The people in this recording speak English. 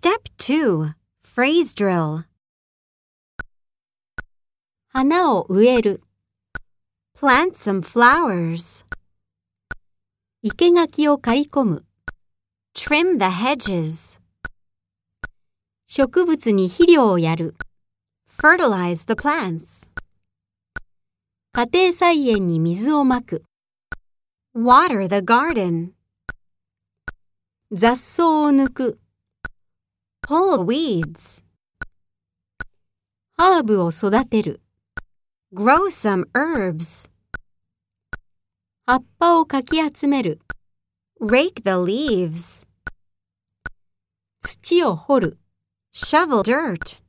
Step 2 Phrase Drill 花を植える、 Plant some flowers. 生垣を刈り込む、 Trim the hedges. 植物に肥料をやる、 Fertilize the plants. 家庭菜園に水をまく、 Water the garden. 雑草を抜く、 Pull weeds. ハーブを育てる、 Grow some herbs. 葉っぱをかき集める、 Rake the leaves. 土を掘る。 Shovel dirt.